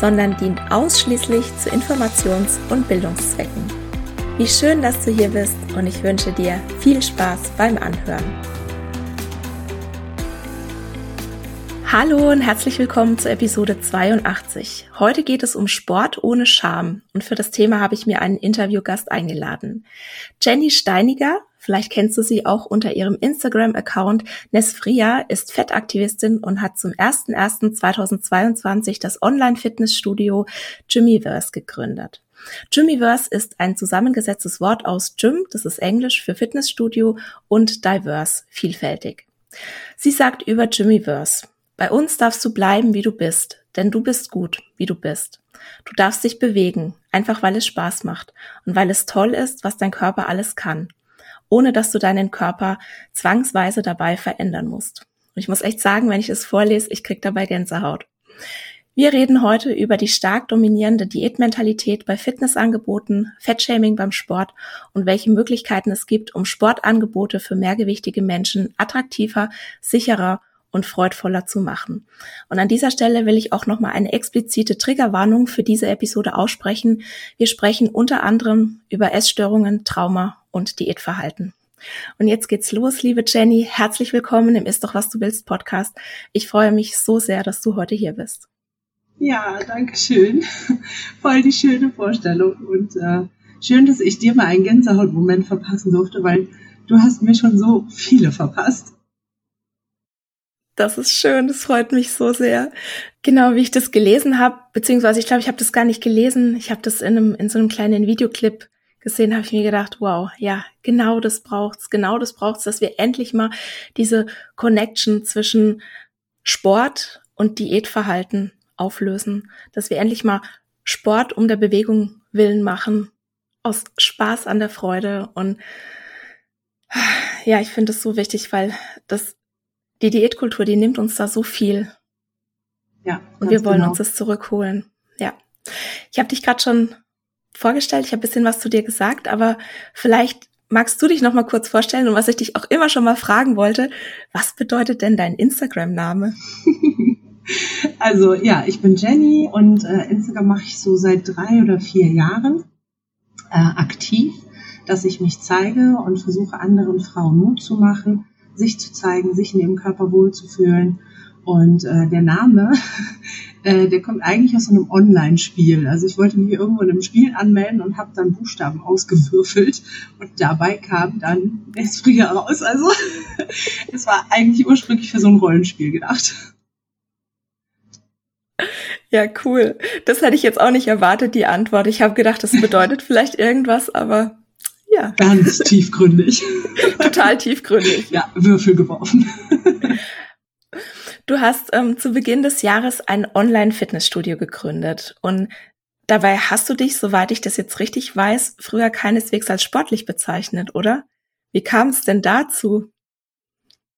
sondern dient ausschließlich zu Informations- und Bildungszwecken. Wie schön, dass du hier bist und ich wünsche dir viel Spaß beim Anhören. Hallo und herzlich willkommen zur Episode 82. Heute geht es um Sport ohne Scham und für das Thema habe ich mir einen Interviewgast eingeladen. Jenny Steiniger Vielleicht kennst du sie auch unter ihrem Instagram-Account. Nesfria ist Fettaktivistin und hat zum 01.01.2022 das Online-Fitnessstudio Gymiverse gegründet. Gymiverse ist ein zusammengesetztes Wort aus Gym, das ist Englisch für Fitnessstudio, und Diverse, vielfältig. Sie sagt über Gymiverse, bei uns darfst du bleiben, wie du bist, denn du bist gut, wie du bist. Du darfst dich bewegen, einfach weil es Spaß macht und weil es toll ist, was dein Körper alles kann ohne dass du deinen Körper zwangsweise dabei verändern musst. Und ich muss echt sagen, wenn ich es vorlese, ich krieg dabei Gänsehaut. Wir reden heute über die stark dominierende Diätmentalität bei Fitnessangeboten, Fettshaming beim Sport und welche Möglichkeiten es gibt, um Sportangebote für mehrgewichtige Menschen attraktiver, sicherer und freudvoller zu machen. Und an dieser Stelle will ich auch nochmal eine explizite Triggerwarnung für diese Episode aussprechen. Wir sprechen unter anderem über Essstörungen, Trauma und Diätverhalten. Und jetzt geht's los, liebe Jenny. Herzlich willkommen im Ist doch was du willst Podcast. Ich freue mich so sehr, dass du heute hier bist. Ja, danke schön. Voll die schöne Vorstellung und äh, schön, dass ich dir mal einen Gänsehautmoment verpassen durfte, weil du hast mir schon so viele verpasst. Das ist schön, das freut mich so sehr. Genau, wie ich das gelesen habe, beziehungsweise ich glaube, ich habe das gar nicht gelesen. Ich habe das in, einem, in so einem kleinen Videoclip gesehen, habe ich mir gedacht, wow, ja, genau das braucht's, genau das braucht's, dass wir endlich mal diese Connection zwischen Sport und Diätverhalten auflösen, dass wir endlich mal Sport um der Bewegung willen machen, aus Spaß an der Freude und ja, ich finde es so wichtig, weil das die Diätkultur, die nimmt uns da so viel. Ja. Und wir wollen genau. uns das zurückholen. Ja. Ich habe dich gerade schon vorgestellt, ich habe bisschen was zu dir gesagt, aber vielleicht magst du dich noch mal kurz vorstellen und was ich dich auch immer schon mal fragen wollte, was bedeutet denn dein Instagram-Name? also ja, ich bin Jenny und äh, Instagram mache ich so seit drei oder vier Jahren äh, aktiv, dass ich mich zeige und versuche anderen Frauen Mut zu machen, sich zu zeigen, sich in ihrem Körper wohlzufühlen. Und äh, der Name äh, der kommt eigentlich aus so einem Online-Spiel. Also ich wollte mich irgendwo in einem Spiel anmelden und habe dann Buchstaben ausgewürfelt und dabei kam dann Esprit raus. Also es war eigentlich ursprünglich für so ein Rollenspiel gedacht. Ja, cool. Das hätte ich jetzt auch nicht erwartet, die Antwort. Ich habe gedacht, das bedeutet vielleicht irgendwas, aber ja. Ganz tiefgründig. Total tiefgründig. Ja, Würfel geworfen. Du hast ähm, zu Beginn des Jahres ein Online-Fitnessstudio gegründet und dabei hast du dich, soweit ich das jetzt richtig weiß, früher keineswegs als sportlich bezeichnet, oder? Wie kam es denn dazu?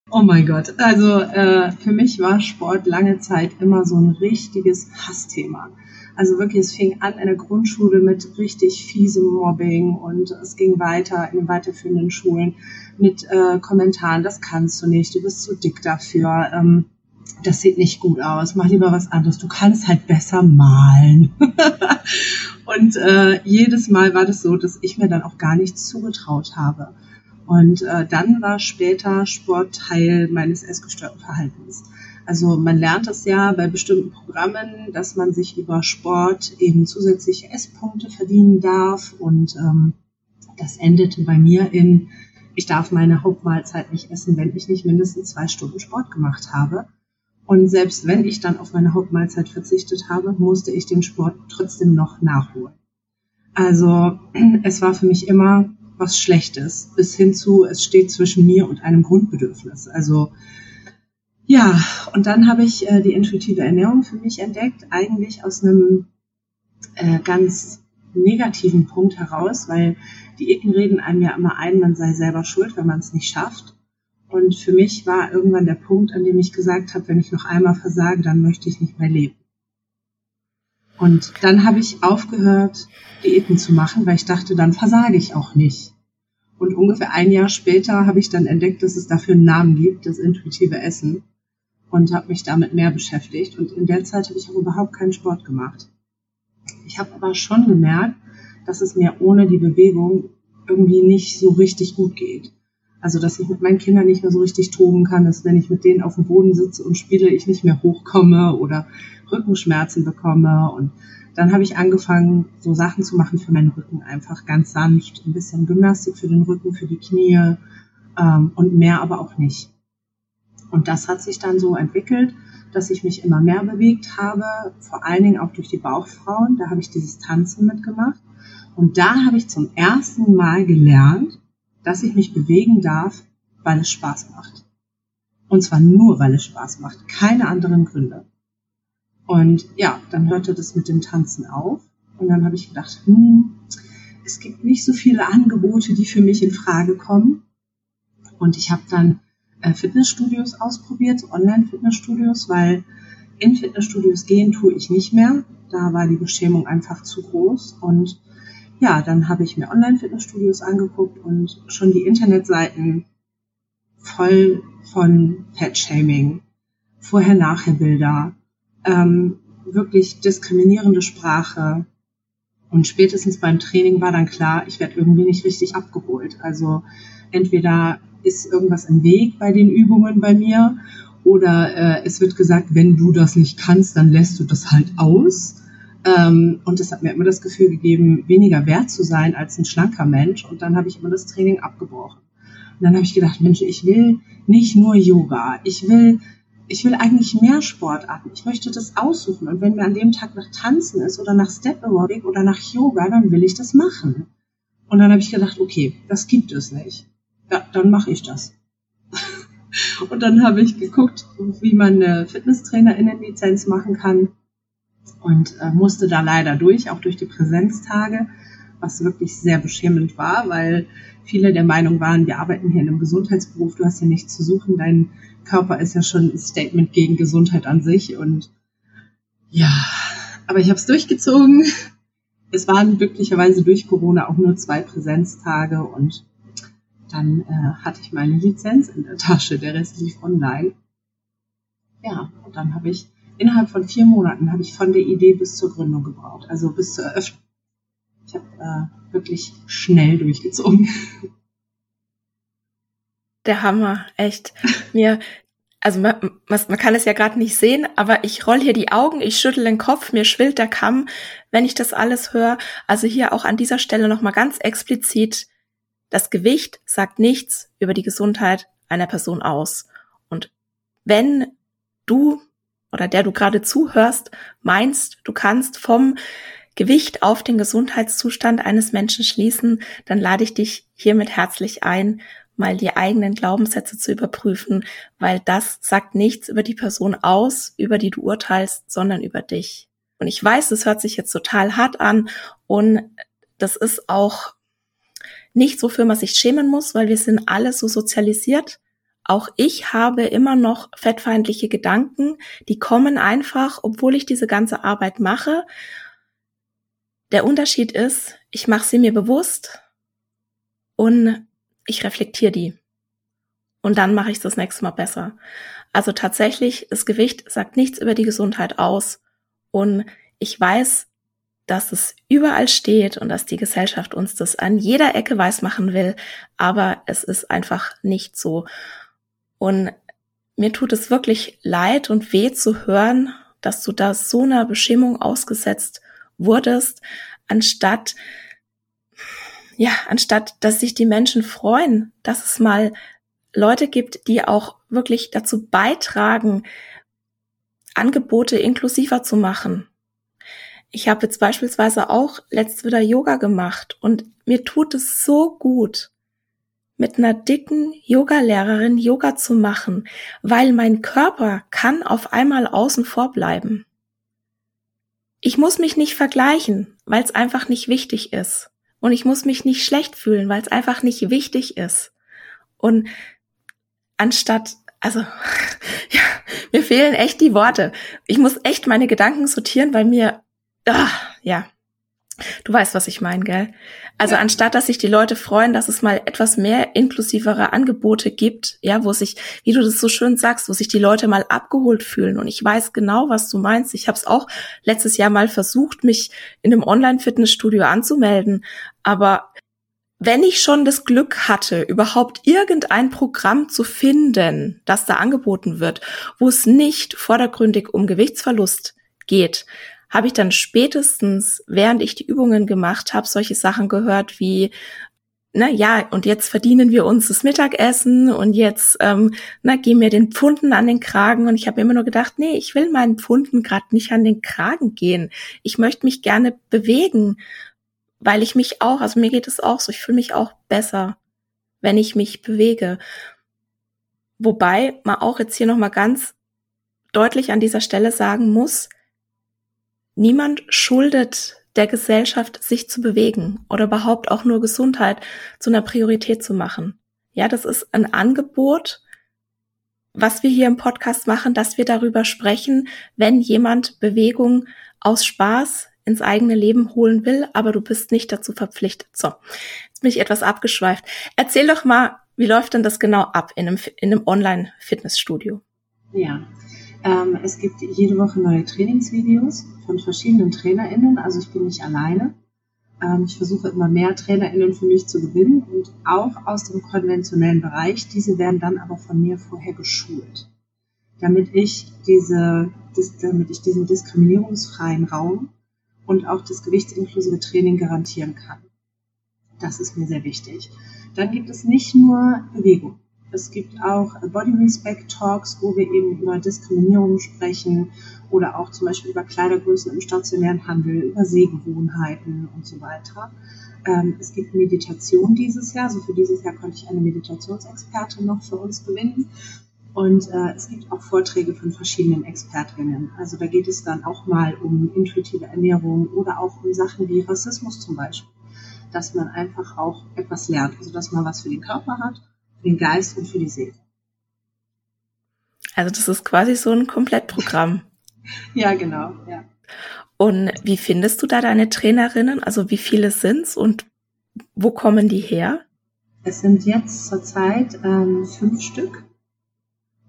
Oh mein Gott, also äh, für mich war Sport lange Zeit immer so ein richtiges Hassthema. Also wirklich, es fing an in der Grundschule mit richtig fiesem Mobbing und es ging weiter in den weiterführenden Schulen mit äh, Kommentaren, das kannst du nicht, du bist zu dick dafür. Ähm, das sieht nicht gut aus, mach lieber was anderes, du kannst halt besser malen. und äh, jedes Mal war das so, dass ich mir dann auch gar nichts zugetraut habe. Und äh, dann war später Sport Teil meines essgestörten Verhaltens. Also man lernt es ja bei bestimmten Programmen, dass man sich über Sport eben zusätzliche Esspunkte verdienen darf. Und ähm, das endete bei mir in, ich darf meine Hauptmahlzeit nicht essen, wenn ich nicht mindestens zwei Stunden Sport gemacht habe. Und selbst wenn ich dann auf meine Hauptmahlzeit verzichtet habe, musste ich den Sport trotzdem noch nachholen. Also es war für mich immer was Schlechtes, bis hin zu, es steht zwischen mir und einem Grundbedürfnis. Also ja, und dann habe ich äh, die intuitive Ernährung für mich entdeckt, eigentlich aus einem äh, ganz negativen Punkt heraus, weil Diäten reden einem ja immer ein, man sei selber schuld, wenn man es nicht schafft. Und für mich war irgendwann der Punkt, an dem ich gesagt habe, wenn ich noch einmal versage, dann möchte ich nicht mehr leben. Und dann habe ich aufgehört, Diäten zu machen, weil ich dachte, dann versage ich auch nicht. Und ungefähr ein Jahr später habe ich dann entdeckt, dass es dafür einen Namen gibt, das intuitive Essen. Und habe mich damit mehr beschäftigt. Und in der Zeit habe ich auch überhaupt keinen Sport gemacht. Ich habe aber schon gemerkt, dass es mir ohne die Bewegung irgendwie nicht so richtig gut geht. Also, dass ich mit meinen Kindern nicht mehr so richtig toben kann, dass wenn ich mit denen auf dem Boden sitze und spiele, ich nicht mehr hochkomme oder Rückenschmerzen bekomme. Und dann habe ich angefangen, so Sachen zu machen für meinen Rücken, einfach ganz sanft, ein bisschen Gymnastik für den Rücken, für die Knie ähm, und mehr aber auch nicht. Und das hat sich dann so entwickelt, dass ich mich immer mehr bewegt habe, vor allen Dingen auch durch die Bauchfrauen. Da habe ich dieses Tanzen mitgemacht. Und da habe ich zum ersten Mal gelernt, dass ich mich bewegen darf, weil es Spaß macht. Und zwar nur, weil es Spaß macht, keine anderen Gründe. Und ja, dann hörte das mit dem Tanzen auf. Und dann habe ich gedacht, hm, es gibt nicht so viele Angebote, die für mich in Frage kommen. Und ich habe dann äh, Fitnessstudios ausprobiert, so Online-Fitnessstudios, weil in Fitnessstudios gehen tue ich nicht mehr. Da war die Beschämung einfach zu groß. Und ja, dann habe ich mir Online-Fitnessstudios angeguckt und schon die Internetseiten voll von Fat-Shaming, Vorher-Nachher-Bilder, ähm, wirklich diskriminierende Sprache. Und spätestens beim Training war dann klar, ich werde irgendwie nicht richtig abgeholt. Also entweder ist irgendwas im Weg bei den Übungen bei mir oder äh, es wird gesagt, wenn du das nicht kannst, dann lässt du das halt aus. Ähm, und das hat mir immer das Gefühl gegeben, weniger wert zu sein als ein schlanker Mensch. Und dann habe ich immer das Training abgebrochen. Und dann habe ich gedacht, Mensch, ich will nicht nur Yoga. Ich will, ich will eigentlich mehr Sportarten. Ich möchte das aussuchen. Und wenn mir an dem Tag nach Tanzen ist oder nach Step Aerobic oder nach Yoga, dann will ich das machen. Und dann habe ich gedacht, okay, das gibt es nicht. Ja, dann mache ich das. und dann habe ich geguckt, wie man eine Fitnesstrainerinnenlizenz machen kann und äh, musste da leider durch, auch durch die Präsenztage, was wirklich sehr beschämend war, weil viele der Meinung waren, wir arbeiten hier in einem Gesundheitsberuf, du hast hier nichts zu suchen, dein Körper ist ja schon ein Statement gegen Gesundheit an sich und ja, aber ich habe es durchgezogen. Es waren glücklicherweise durch Corona auch nur zwei Präsenztage und dann äh, hatte ich meine Lizenz in der Tasche, der Rest lief online. Ja, und dann habe ich innerhalb von vier Monaten habe ich von der Idee bis zur Gründung gebraucht, also bis zur Eröffnung. Ich habe äh, wirklich schnell durchgezogen. Der Hammer, echt. Mir, also man, man kann es ja gerade nicht sehen, aber ich roll hier die Augen, ich schüttel den Kopf, mir schwillt der Kamm, wenn ich das alles höre. Also hier auch an dieser Stelle nochmal ganz explizit, das Gewicht sagt nichts über die Gesundheit einer Person aus. Und wenn du oder der du gerade zuhörst, meinst, du kannst vom Gewicht auf den Gesundheitszustand eines Menschen schließen, dann lade ich dich hiermit herzlich ein, mal die eigenen Glaubenssätze zu überprüfen, weil das sagt nichts über die Person aus, über die du urteilst, sondern über dich. Und ich weiß, es hört sich jetzt total hart an und das ist auch nicht so, für was ich schämen muss, weil wir sind alle so sozialisiert, auch ich habe immer noch fettfeindliche Gedanken, die kommen einfach, obwohl ich diese ganze Arbeit mache. Der Unterschied ist, ich mache sie mir bewusst und ich reflektiere die. Und dann mache ich es das nächste Mal besser. Also tatsächlich, das Gewicht sagt nichts über die Gesundheit aus. Und ich weiß, dass es überall steht und dass die Gesellschaft uns das an jeder Ecke weiß machen will. Aber es ist einfach nicht so. Und mir tut es wirklich leid und weh zu hören, dass du da so einer Bestimmung ausgesetzt wurdest, anstatt, ja, anstatt, dass sich die Menschen freuen, dass es mal Leute gibt, die auch wirklich dazu beitragen, Angebote inklusiver zu machen. Ich habe jetzt beispielsweise auch letzt wieder Yoga gemacht und mir tut es so gut, mit einer dicken Yogalehrerin Yoga zu machen, weil mein Körper kann auf einmal außen vor bleiben. Ich muss mich nicht vergleichen, weil es einfach nicht wichtig ist. Und ich muss mich nicht schlecht fühlen, weil es einfach nicht wichtig ist. Und anstatt, also, ja, mir fehlen echt die Worte. Ich muss echt meine Gedanken sortieren, weil mir, ah, ja, du weißt, was ich meine, gell? Also ja. anstatt, dass sich die Leute freuen, dass es mal etwas mehr inklusivere Angebote gibt, ja, wo sich, wie du das so schön sagst, wo sich die Leute mal abgeholt fühlen. Und ich weiß genau, was du meinst. Ich habe es auch letztes Jahr mal versucht, mich in einem Online-Fitnessstudio anzumelden, aber wenn ich schon das Glück hatte, überhaupt irgendein Programm zu finden, das da angeboten wird, wo es nicht vordergründig um Gewichtsverlust geht, habe ich dann spätestens, während ich die Übungen gemacht habe, solche Sachen gehört wie, na ja, und jetzt verdienen wir uns das Mittagessen und jetzt, ähm, na, gehen wir den Pfunden an den Kragen. Und ich habe immer nur gedacht, nee, ich will meinen Pfunden gerade nicht an den Kragen gehen. Ich möchte mich gerne bewegen weil ich mich auch, also mir geht es auch so, ich fühle mich auch besser, wenn ich mich bewege. Wobei man auch jetzt hier nochmal ganz deutlich an dieser Stelle sagen muss, niemand schuldet der Gesellschaft, sich zu bewegen oder überhaupt auch nur Gesundheit zu einer Priorität zu machen. Ja, das ist ein Angebot, was wir hier im Podcast machen, dass wir darüber sprechen, wenn jemand Bewegung aus Spaß ins eigene Leben holen will, aber du bist nicht dazu verpflichtet. So, jetzt bin ich etwas abgeschweift. Erzähl doch mal, wie läuft denn das genau ab in einem, in einem Online-Fitnessstudio? Ja, es gibt jede Woche neue Trainingsvideos von verschiedenen TrainerInnen, also ich bin nicht alleine. Ähm, ich versuche immer mehr TrainerInnen für mich zu gewinnen und auch aus dem konventionellen Bereich. Diese werden dann aber von mir vorher geschult, damit ich diese, damit ich diesen diskriminierungsfreien Raum und auch das gewichtsinklusive Training garantieren kann. Das ist mir sehr wichtig. Dann gibt es nicht nur Bewegung. Es gibt auch Body Respect Talks, wo wir eben über Diskriminierung sprechen oder auch zum Beispiel über Kleidergrößen im stationären Handel, über Sehgewohnheiten und so weiter. Ähm, es gibt Meditation dieses Jahr. Also für dieses Jahr konnte ich eine Meditationsexpertin noch für uns gewinnen. Und äh, es gibt auch Vorträge von verschiedenen Expertinnen. Also da geht es dann auch mal um intuitive Ernährung oder auch um Sachen wie Rassismus zum Beispiel. Dass man einfach auch etwas lernt. Also dass man was für den Körper hat, den Geist und für die Seele. Also das ist quasi so ein Komplettprogramm. ja, genau, ja. Und wie findest du da deine Trainerinnen? Also wie viele sind's und wo kommen die her? Es sind jetzt zurzeit ähm, fünf Stück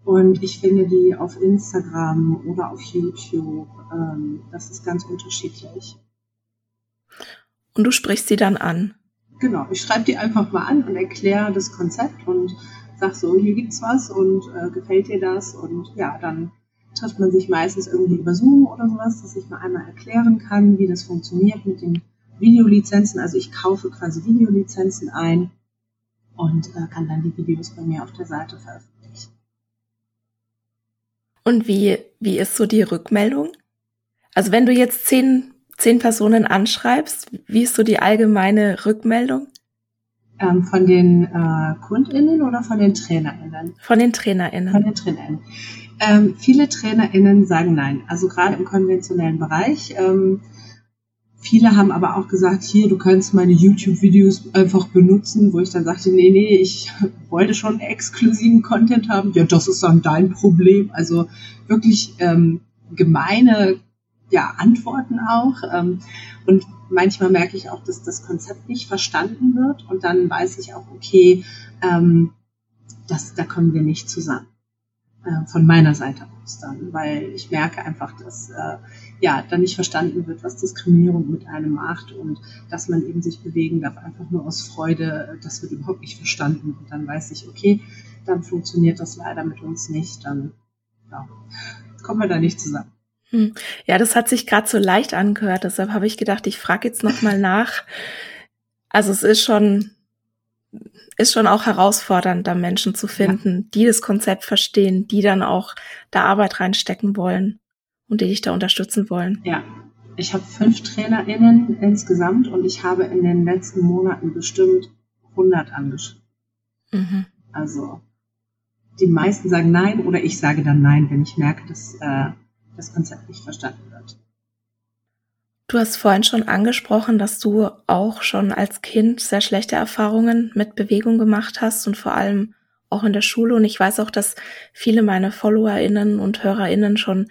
und ich finde die auf Instagram oder auf YouTube. Ähm, das ist ganz unterschiedlich. Und du sprichst sie dann an? Genau, ich schreibe die einfach mal an und erkläre das Konzept und sag so, hier gibt's was und äh, gefällt dir das? Und ja, dann trifft man sich meistens irgendwie über Zoom oder sowas, dass ich mal einmal erklären kann, wie das funktioniert mit den Videolizenzen. Also ich kaufe quasi Videolizenzen ein und äh, kann dann die Videos bei mir auf der Seite veröffentlichen. Und wie, wie ist so die Rückmeldung? Also wenn du jetzt zehn, zehn Personen anschreibst, wie ist so die allgemeine Rückmeldung? Ähm, von den äh, KundInnen oder von den TrainerInnen? Von den TrainerInnen. Von den TrainerInnen. Ähm, viele TrainerInnen sagen nein. Also gerade im konventionellen Bereich ähm, Viele haben aber auch gesagt, hier, du kannst meine YouTube-Videos einfach benutzen, wo ich dann sagte, nee, nee, ich wollte schon exklusiven Content haben. Ja, das ist dann dein Problem. Also wirklich ähm, gemeine ja, Antworten auch. Ähm, und manchmal merke ich auch, dass das Konzept nicht verstanden wird. Und dann weiß ich auch, okay, ähm, das, da kommen wir nicht zusammen. äh, von meiner Seite aus dann, weil ich merke einfach, dass äh, ja dann nicht verstanden wird, was Diskriminierung mit einem macht und dass man eben sich bewegen darf, einfach nur aus Freude, das wird überhaupt nicht verstanden. Und dann weiß ich, okay, dann funktioniert das leider mit uns nicht, dann ja, kommen wir da nicht zusammen. Hm. Ja, das hat sich gerade so leicht angehört, deshalb habe ich gedacht, ich frage jetzt nochmal nach. Also es ist schon, ist schon auch herausfordernd, da Menschen zu finden, ja. die das Konzept verstehen, die dann auch da Arbeit reinstecken wollen und die dich da unterstützen wollen. Ja, ich habe fünf TrainerInnen insgesamt und ich habe in den letzten Monaten bestimmt 100 angeschrieben. Mhm. Also die meisten sagen nein oder ich sage dann nein, wenn ich merke, dass äh, das Konzept nicht verstanden wird. Du hast vorhin schon angesprochen, dass du auch schon als Kind sehr schlechte Erfahrungen mit Bewegung gemacht hast und vor allem auch in der Schule. Und ich weiß auch, dass viele meiner FollowerInnen und HörerInnen schon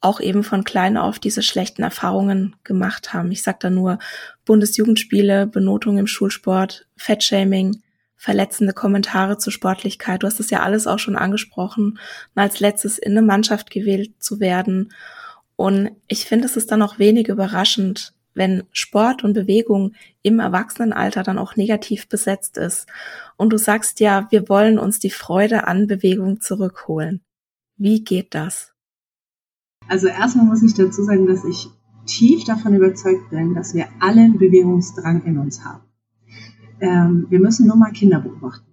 auch eben von klein auf diese schlechten Erfahrungen gemacht haben. Ich sage da nur Bundesjugendspiele, Benotung im Schulsport, Fettshaming, verletzende Kommentare zur Sportlichkeit. Du hast es ja alles auch schon angesprochen. Als letztes in eine Mannschaft gewählt zu werden. Und ich finde, es ist dann auch wenig überraschend, wenn Sport und Bewegung im Erwachsenenalter dann auch negativ besetzt ist. Und du sagst ja, wir wollen uns die Freude an Bewegung zurückholen. Wie geht das? Also erstmal muss ich dazu sagen, dass ich tief davon überzeugt bin, dass wir alle einen Bewegungsdrang in uns haben ähm, wir müssen nur mal Kinder beobachten.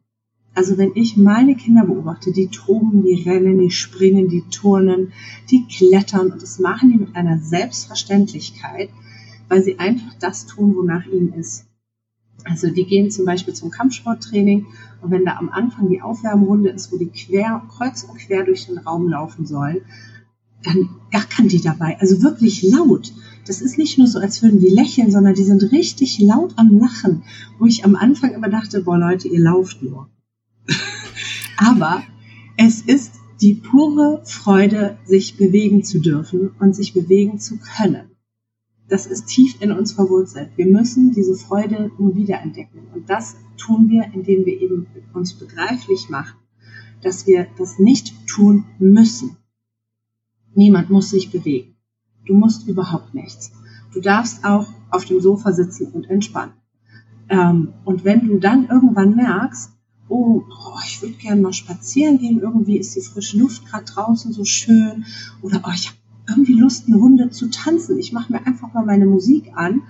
Also wenn ich meine Kinder beobachte, die toben, die rennen, die springen, die turnen, die klettern und das machen die mit einer Selbstverständlichkeit, weil sie einfach das tun, wonach ihnen ist. Also die gehen zum Beispiel zum Kampfsporttraining und wenn da am Anfang die Aufwärmrunde ist, wo die quer, kreuz und quer durch den Raum laufen sollen, dann gackern die dabei, also wirklich laut das ist nicht nur so, als würden die lächeln, sondern die sind richtig laut am Lachen, wo ich am Anfang immer dachte, boah Leute, ihr lauft nur. Aber es ist die pure Freude, sich bewegen zu dürfen und sich bewegen zu können. Das ist tief in uns verwurzelt. Wir müssen diese Freude nur wiederentdecken. Und das tun wir, indem wir eben uns begreiflich machen, dass wir das nicht tun müssen. Niemand muss sich bewegen. Du musst überhaupt nichts. Du darfst auch auf dem Sofa sitzen und entspannen. Ähm, und wenn du dann irgendwann merkst, oh, oh ich würde gerne mal spazieren gehen, irgendwie ist die frische Luft gerade draußen so schön, oder oh, ich habe irgendwie Lust, eine Runde zu tanzen. Ich mache mir einfach mal meine Musik an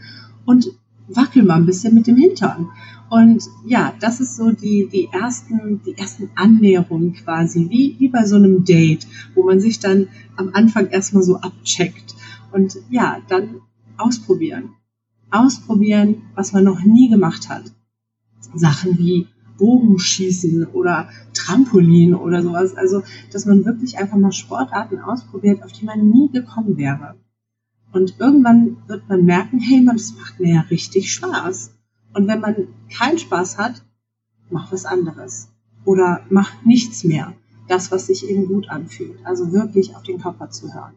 und wackel mal ein bisschen mit dem Hintern. Und ja, das ist so die, die ersten, die ersten Annäherungen quasi, wie, wie bei so einem Date, wo man sich dann am Anfang erstmal so abcheckt. Und ja, dann ausprobieren. Ausprobieren, was man noch nie gemacht hat. Sachen wie Bogenschießen oder Trampolin oder sowas. Also, dass man wirklich einfach mal Sportarten ausprobiert, auf die man nie gekommen wäre. Und irgendwann wird man merken, hey man, das macht mir ja richtig Spaß. Und wenn man keinen Spaß hat, mach was anderes. Oder mach nichts mehr. Das, was sich eben gut anfühlt. Also wirklich auf den Körper zu hören.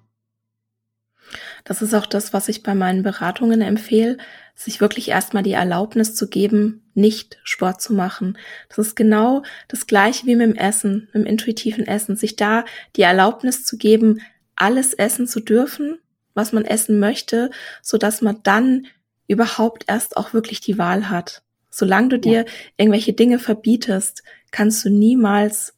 Das ist auch das, was ich bei meinen Beratungen empfehle, sich wirklich erstmal die Erlaubnis zu geben, nicht Sport zu machen. Das ist genau das gleiche wie mit dem Essen, mit dem intuitiven Essen, sich da die Erlaubnis zu geben, alles essen zu dürfen, was man essen möchte, so dass man dann überhaupt erst auch wirklich die Wahl hat. Solange du dir irgendwelche Dinge verbietest, kannst du niemals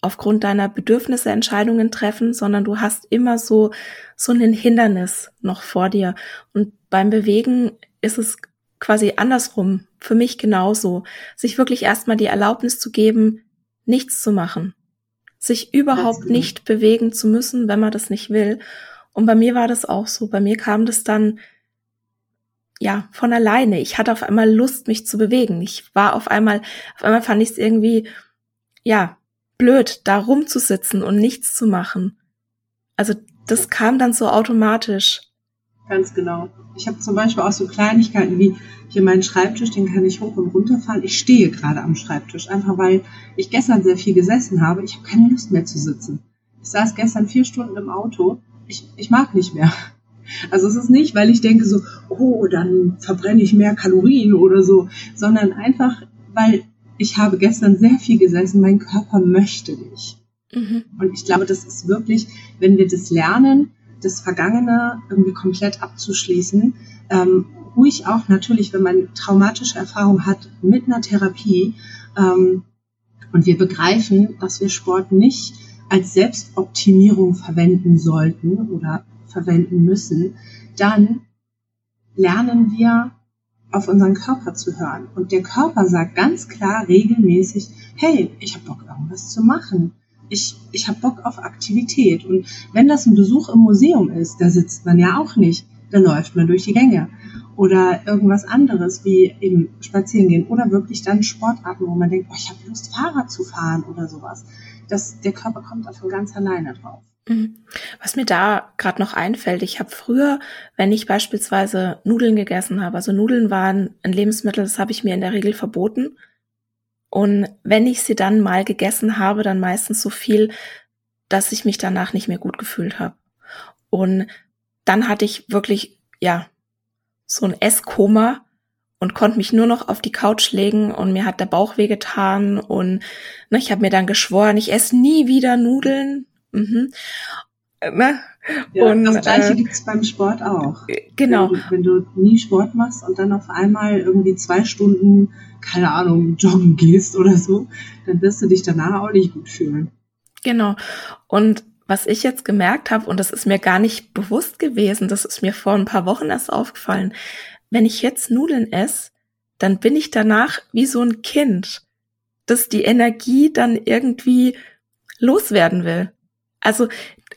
aufgrund deiner Bedürfnisse Entscheidungen treffen, sondern du hast immer so, so ein Hindernis noch vor dir. Und beim Bewegen ist es quasi andersrum. Für mich genauso. Sich wirklich erstmal die Erlaubnis zu geben, nichts zu machen. Sich überhaupt nicht bewegen zu müssen, wenn man das nicht will. Und bei mir war das auch so. Bei mir kam das dann, ja, von alleine. Ich hatte auf einmal Lust, mich zu bewegen. Ich war auf einmal, auf einmal fand ich es irgendwie, ja, blöd, da rumzusitzen und nichts zu machen. Also das kam dann so automatisch. Ganz genau. Ich habe zum Beispiel auch so Kleinigkeiten wie hier meinen Schreibtisch, den kann ich hoch und runter fahren. Ich stehe gerade am Schreibtisch, einfach weil ich gestern sehr viel gesessen habe. Ich habe keine Lust mehr zu sitzen. Ich saß gestern vier Stunden im Auto. Ich, ich mag nicht mehr. Also es ist nicht, weil ich denke so, oh, dann verbrenne ich mehr Kalorien oder so, sondern einfach, weil ich habe gestern sehr viel gesessen, mein Körper möchte nicht. Mhm. Und ich glaube, das ist wirklich, wenn wir das lernen, das Vergangene irgendwie komplett abzuschließen, ähm, ruhig auch natürlich, wenn man traumatische Erfahrungen hat mit einer Therapie ähm, und wir begreifen, dass wir Sport nicht als Selbstoptimierung verwenden sollten oder verwenden müssen, dann lernen wir auf unseren Körper zu hören. Und der Körper sagt ganz klar regelmäßig, hey, ich habe Bock, irgendwas zu machen. Ich, ich habe Bock auf Aktivität. Und wenn das ein Besuch im Museum ist, da sitzt man ja auch nicht. Da läuft man durch die Gänge. Oder irgendwas anderes wie eben spazieren gehen. Oder wirklich dann Sportarten, wo man denkt, oh, ich habe Lust, Fahrrad zu fahren oder sowas. Das, der Körper kommt da von ganz alleine drauf. Mhm. Was mir da gerade noch einfällt, ich habe früher, wenn ich beispielsweise Nudeln gegessen habe, also Nudeln waren ein Lebensmittel, das habe ich mir in der Regel verboten. Und wenn ich sie dann mal gegessen habe, dann meistens so viel, dass ich mich danach nicht mehr gut gefühlt habe. Und dann hatte ich wirklich, ja, so ein Esskoma und konnte mich nur noch auf die Couch legen und mir hat der Bauch wehgetan und ne, ich habe mir dann geschworen, ich esse nie wieder Nudeln, Mhm. Ne? Ja, und, das gleiche äh, gibt's beim Sport auch. Genau. Wenn du, wenn du, nie Sport machst und dann auf einmal irgendwie zwei Stunden, keine Ahnung, joggen gehst oder so, dann wirst du dich danach auch nicht gut fühlen. Genau. Und was ich jetzt gemerkt habe, und das ist mir gar nicht bewusst gewesen, das ist mir vor ein paar Wochen erst aufgefallen, wenn ich jetzt Nudeln esse, dann bin ich danach wie so ein Kind, das die Energie dann irgendwie loswerden will. Also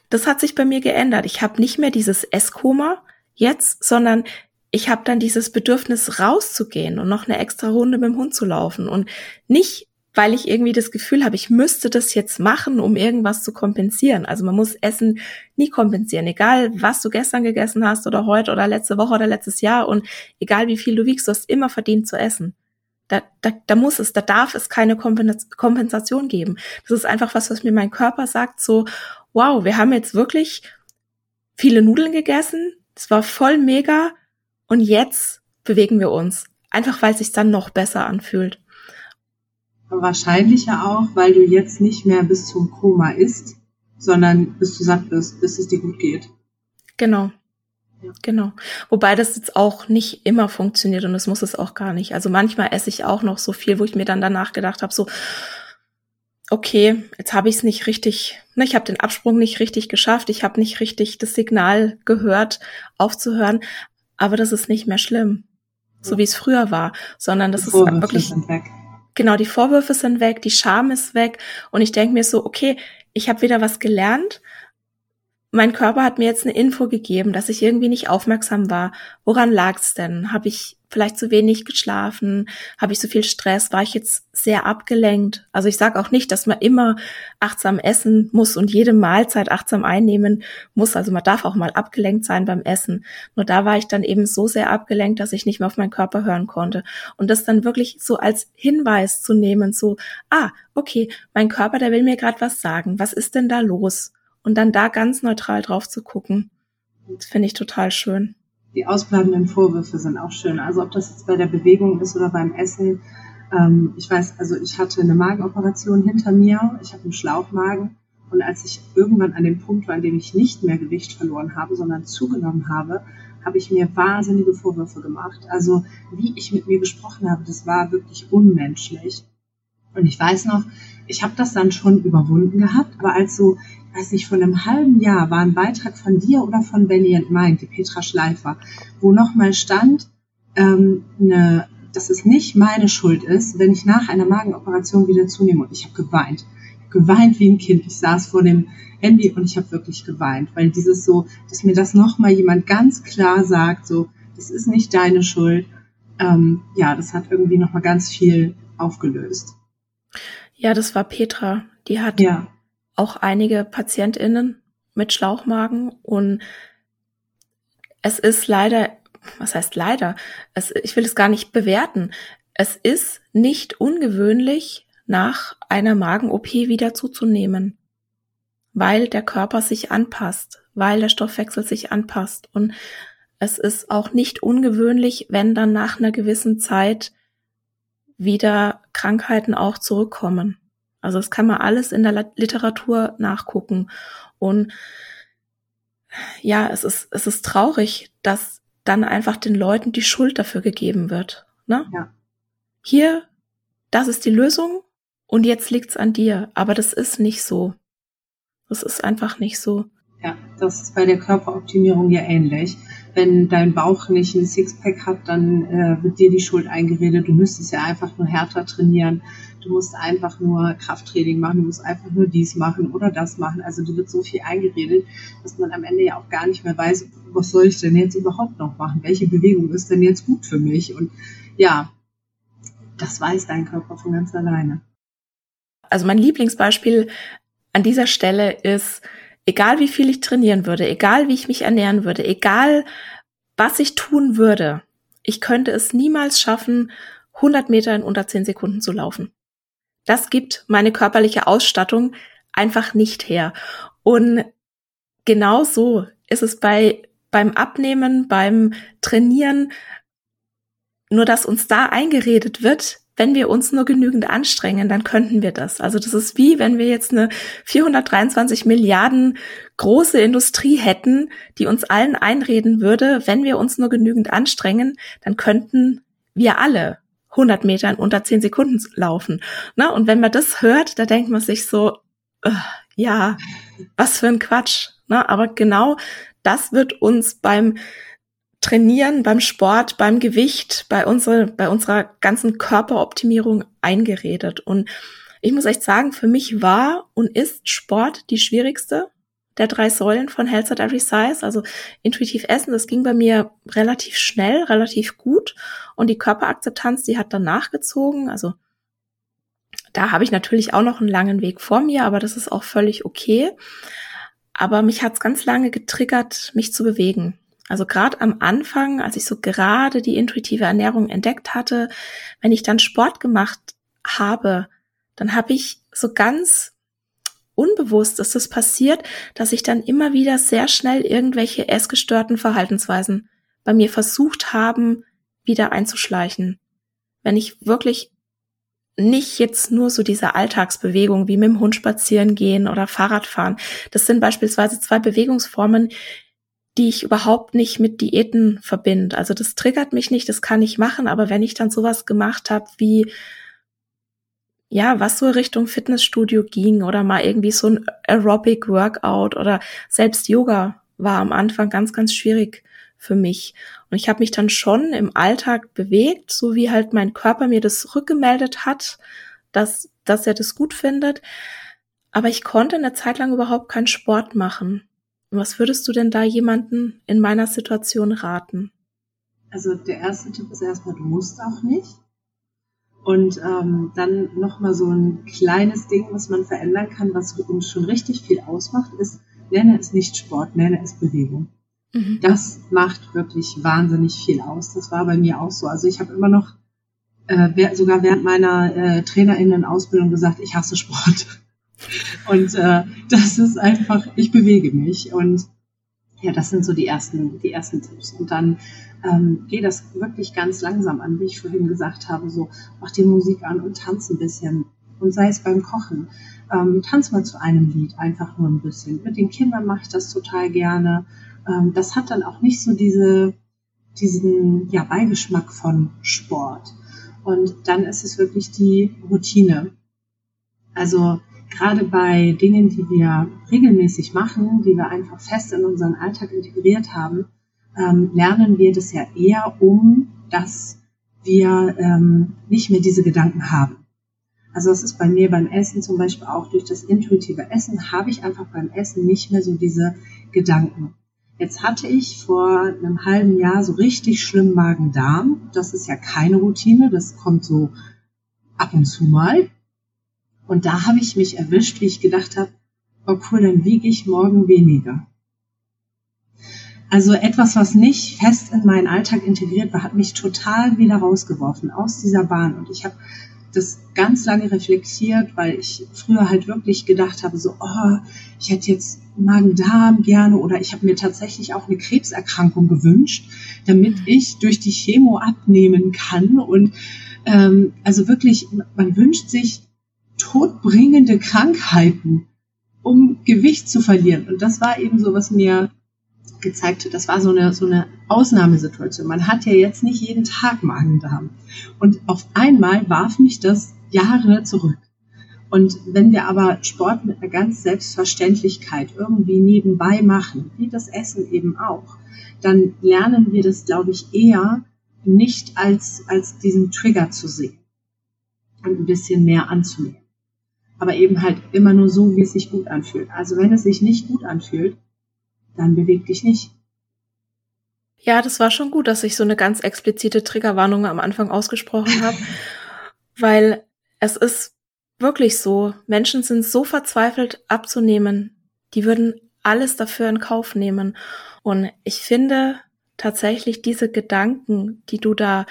das hat sich bei mir geändert. Ich habe nicht mehr dieses Esskoma jetzt, sondern ich habe dann dieses Bedürfnis rauszugehen und noch eine extra Runde mit dem Hund zu laufen und nicht weil ich irgendwie das Gefühl habe, ich müsste das jetzt machen, um irgendwas zu kompensieren. Also man muss Essen nie kompensieren, egal was du gestern gegessen hast oder heute oder letzte Woche oder letztes Jahr und egal wie viel du wiegst, du hast immer verdient zu essen. Da, da, da muss es, da darf es keine Kompensation geben. Das ist einfach was, was mir mein Körper sagt, so, wow, wir haben jetzt wirklich viele Nudeln gegessen, es war voll mega und jetzt bewegen wir uns. Einfach weil es sich dann noch besser anfühlt. Wahrscheinlich ja auch, weil du jetzt nicht mehr bis zum Koma isst, sondern bis du satt bist, bis es dir gut geht. Genau. Genau. Wobei das jetzt auch nicht immer funktioniert und das muss es auch gar nicht. Also manchmal esse ich auch noch so viel, wo ich mir dann danach gedacht habe, so, okay, jetzt habe ich es nicht richtig, ne, ich habe den Absprung nicht richtig geschafft, ich habe nicht richtig das Signal gehört, aufzuhören, aber das ist nicht mehr schlimm, so wie es früher war, sondern das die ist Vorwürfe wirklich. Sind weg. Genau, die Vorwürfe sind weg, die Scham ist weg und ich denke mir so, okay, ich habe wieder was gelernt mein Körper hat mir jetzt eine Info gegeben, dass ich irgendwie nicht aufmerksam war. Woran lag's denn? Habe ich vielleicht zu wenig geschlafen? Habe ich so viel Stress? War ich jetzt sehr abgelenkt? Also ich sage auch nicht, dass man immer achtsam essen muss und jede Mahlzeit achtsam einnehmen muss. Also man darf auch mal abgelenkt sein beim Essen. Nur da war ich dann eben so sehr abgelenkt, dass ich nicht mehr auf meinen Körper hören konnte. Und das dann wirklich so als Hinweis zu nehmen, so, ah, okay, mein Körper, der will mir gerade was sagen. Was ist denn da los? und dann da ganz neutral drauf zu gucken. Das finde ich total schön. Die ausbleibenden Vorwürfe sind auch schön. Also ob das jetzt bei der Bewegung ist oder beim Essen. Ähm, ich weiß, also ich hatte eine Magenoperation hinter mir. Ich habe einen Schlauchmagen. Und als ich irgendwann an dem Punkt war, an dem ich nicht mehr Gewicht verloren habe, sondern zugenommen habe, habe ich mir wahnsinnige Vorwürfe gemacht. Also wie ich mit mir gesprochen habe, das war wirklich unmenschlich. Und ich weiß noch, ich habe das dann schon überwunden gehabt, aber als so weiß nicht, von einem halben Jahr war ein Beitrag von dir oder von Benny and Mind, die Petra Schleifer, wo nochmal stand, ähm, ne, dass es nicht meine Schuld ist, wenn ich nach einer Magenoperation wieder zunehme. Und ich habe geweint. Geweint wie ein Kind. Ich saß vor dem Handy und ich habe wirklich geweint, weil dieses so, dass mir das nochmal jemand ganz klar sagt, so, das ist nicht deine Schuld. Ähm, ja, das hat irgendwie nochmal ganz viel aufgelöst. Ja, das war Petra. Die hat ja auch einige PatientInnen mit Schlauchmagen und es ist leider, was heißt leider? Es, ich will es gar nicht bewerten. Es ist nicht ungewöhnlich, nach einer Magen-OP wieder zuzunehmen, weil der Körper sich anpasst, weil der Stoffwechsel sich anpasst. Und es ist auch nicht ungewöhnlich, wenn dann nach einer gewissen Zeit wieder Krankheiten auch zurückkommen. Also das kann man alles in der Literatur nachgucken. Und ja, es ist, es ist traurig, dass dann einfach den Leuten die Schuld dafür gegeben wird. Ne? Ja. Hier, das ist die Lösung und jetzt liegt's an dir. Aber das ist nicht so. Das ist einfach nicht so. Ja, das ist bei der Körperoptimierung ja ähnlich. Wenn dein Bauch nicht ein Sixpack hat, dann äh, wird dir die Schuld eingeredet. Du müsstest ja einfach nur härter trainieren. Du musst einfach nur Krafttraining machen. Du musst einfach nur dies machen oder das machen. Also du wird so viel eingeredet, dass man am Ende ja auch gar nicht mehr weiß, was soll ich denn jetzt überhaupt noch machen? Welche Bewegung ist denn jetzt gut für mich? Und ja, das weiß dein Körper von ganz alleine. Also mein Lieblingsbeispiel an dieser Stelle ist, egal wie viel ich trainieren würde, egal wie ich mich ernähren würde, egal was ich tun würde, ich könnte es niemals schaffen, 100 Meter in unter 10 Sekunden zu laufen. Das gibt meine körperliche Ausstattung einfach nicht her. Und genau so ist es bei, beim Abnehmen, beim Trainieren, nur dass uns da eingeredet wird, wenn wir uns nur genügend anstrengen, dann könnten wir das. Also das ist wie, wenn wir jetzt eine 423 Milliarden große Industrie hätten, die uns allen einreden würde, wenn wir uns nur genügend anstrengen, dann könnten wir alle 100 Meter in unter 10 Sekunden laufen. Ne? Und wenn man das hört, da denkt man sich so, uh, ja, was für ein Quatsch. Ne? Aber genau das wird uns beim Trainieren, beim Sport, beim Gewicht, bei, unsere, bei unserer ganzen Körperoptimierung eingeredet. Und ich muss echt sagen, für mich war und ist Sport die schwierigste der drei Säulen von Health at Every Size. Also intuitiv essen, das ging bei mir relativ schnell, relativ gut. Und die Körperakzeptanz, die hat dann nachgezogen. Also da habe ich natürlich auch noch einen langen Weg vor mir, aber das ist auch völlig okay. Aber mich hat es ganz lange getriggert, mich zu bewegen. Also gerade am Anfang, als ich so gerade die intuitive Ernährung entdeckt hatte, wenn ich dann Sport gemacht habe, dann habe ich so ganz unbewusst ist es passiert, dass ich dann immer wieder sehr schnell irgendwelche essgestörten Verhaltensweisen bei mir versucht haben, wieder einzuschleichen. Wenn ich wirklich nicht jetzt nur so diese Alltagsbewegung wie mit dem Hund spazieren gehen oder Fahrrad fahren. Das sind beispielsweise zwei Bewegungsformen, die ich überhaupt nicht mit Diäten verbinde. Also das triggert mich nicht, das kann ich machen, aber wenn ich dann sowas gemacht habe wie ja, was so Richtung Fitnessstudio ging oder mal irgendwie so ein Aerobic Workout oder selbst Yoga war am Anfang ganz, ganz schwierig für mich. Und ich habe mich dann schon im Alltag bewegt, so wie halt mein Körper mir das rückgemeldet hat, dass, dass er das gut findet. Aber ich konnte eine Zeit lang überhaupt keinen Sport machen. Was würdest du denn da jemanden in meiner Situation raten? Also der erste Tipp ist erstmal, du musst auch nicht. Und ähm, dann nochmal so ein kleines Ding, was man verändern kann, was uns schon richtig viel ausmacht, ist, nenne es nicht Sport, nenne es Bewegung. Mhm. Das macht wirklich wahnsinnig viel aus. Das war bei mir auch so. Also ich habe immer noch äh, sogar während meiner äh, Trainerinnen-Ausbildung gesagt, ich hasse Sport. Und äh, das ist einfach, ich bewege mich. Und ja, das sind so die ersten, die ersten Tipps. Und dann ähm, geh das wirklich ganz langsam an, wie ich vorhin gesagt habe. So, mach die Musik an und tanz ein bisschen. Und sei es beim Kochen. Ähm, tanz mal zu einem Lied, einfach nur ein bisschen. Mit den Kindern mache ich das total gerne. Ähm, das hat dann auch nicht so diese, diesen ja, Beigeschmack von Sport. Und dann ist es wirklich die Routine. Also gerade bei Dingen, die wir regelmäßig machen, die wir einfach fest in unseren Alltag integriert haben, ähm, lernen wir das ja eher um, dass wir ähm, nicht mehr diese Gedanken haben. Also das ist bei mir beim Essen zum Beispiel auch durch das intuitive Essen habe ich einfach beim Essen nicht mehr so diese Gedanken. Jetzt hatte ich vor einem halben Jahr so richtig schlimm Magen-Darm. Das ist ja keine Routine, das kommt so ab und zu mal. Und da habe ich mich erwischt, wie ich gedacht habe, oh cool, dann wiege ich morgen weniger. Also etwas, was nicht fest in meinen Alltag integriert war, hat mich total wieder rausgeworfen aus dieser Bahn. Und ich habe das ganz lange reflektiert, weil ich früher halt wirklich gedacht habe, so, oh, ich hätte jetzt Magen-Darm gerne oder ich habe mir tatsächlich auch eine Krebserkrankung gewünscht, damit ich durch die Chemo abnehmen kann. Und ähm, also wirklich, man wünscht sich todbringende Krankheiten, um Gewicht zu verlieren. Und das war eben so, was mir gezeigt hat, das war so eine, so eine Ausnahmesituation. Man hat ja jetzt nicht jeden Tag Magen-Darm. Und auf einmal warf mich das Jahre zurück. Und wenn wir aber Sport mit einer ganz Selbstverständlichkeit irgendwie nebenbei machen, wie das Essen eben auch, dann lernen wir das, glaube ich, eher nicht als, als diesen Trigger zu sehen und ein bisschen mehr anzunehmen. Aber eben halt immer nur so, wie es sich gut anfühlt. Also wenn es sich nicht gut anfühlt, dann beweg dich nicht. Ja, das war schon gut, dass ich so eine ganz explizite Triggerwarnung am Anfang ausgesprochen habe, weil es ist wirklich so, Menschen sind so verzweifelt abzunehmen, die würden alles dafür in Kauf nehmen. Und ich finde tatsächlich diese Gedanken, die du da